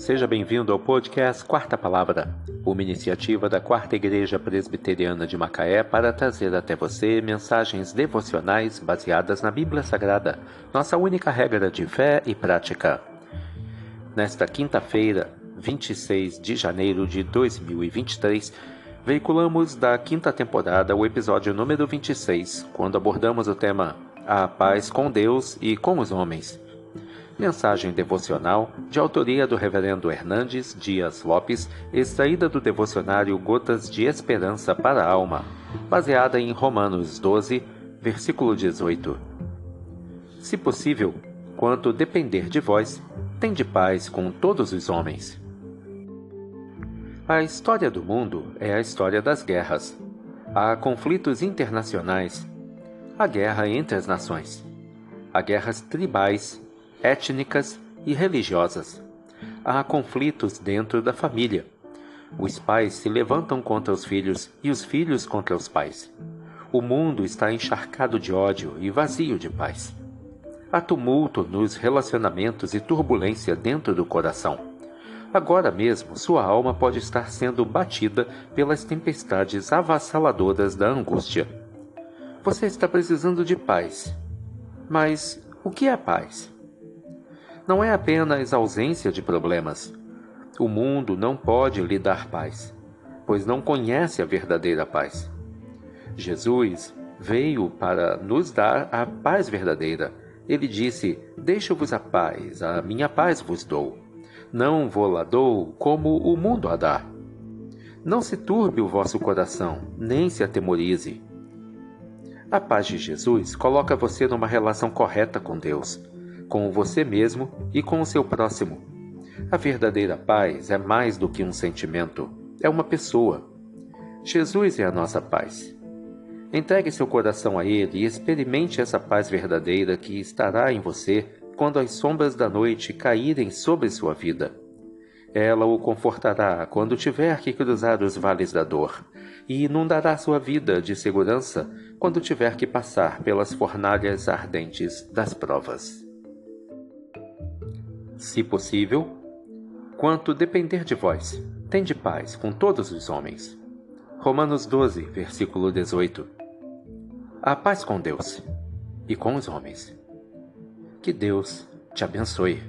Seja bem-vindo ao podcast Quarta Palavra, uma iniciativa da Quarta Igreja Presbiteriana de Macaé para trazer até você mensagens devocionais baseadas na Bíblia Sagrada, nossa única regra de fé e prática. Nesta quinta-feira, 26 de janeiro de 2023, veiculamos da quinta temporada o episódio número 26, quando abordamos o tema A Paz com Deus e com os Homens. Mensagem devocional de autoria do Reverendo Hernandes Dias Lopes, extraída do devocionário Gotas de Esperança para a Alma, baseada em Romanos 12, versículo 18. Se possível, quanto depender de vós, tende paz com todos os homens. A história do mundo é a história das guerras. Há conflitos internacionais. Há guerra entre as nações. Há guerras tribais étnicas e religiosas. Há conflitos dentro da família. Os pais se levantam contra os filhos e os filhos contra os pais. O mundo está encharcado de ódio e vazio de paz. Há tumulto nos relacionamentos e turbulência dentro do coração. Agora mesmo, sua alma pode estar sendo batida pelas tempestades avassaladoras da angústia. Você está precisando de paz. Mas o que é paz? Não é apenas ausência de problemas. O mundo não pode lhe dar paz, pois não conhece a verdadeira paz. Jesus veio para nos dar a paz verdadeira. Ele disse: Deixo-vos a paz, a minha paz vos dou. Não vou-la dou como o mundo a dá. Não se turbe o vosso coração, nem se atemorize. A paz de Jesus coloca você numa relação correta com Deus com você mesmo e com o seu próximo. A verdadeira paz é mais do que um sentimento, é uma pessoa. Jesus é a nossa paz. Entregue seu coração a Ele e experimente essa paz verdadeira que estará em você quando as sombras da noite caírem sobre sua vida. Ela o confortará quando tiver que cruzar os vales da dor e inundará sua vida de segurança quando tiver que passar pelas fornalhas ardentes das provas se possível, quanto depender de vós, tende paz com todos os homens. Romanos 12, versículo 18. A paz com Deus e com os homens. Que Deus te abençoe.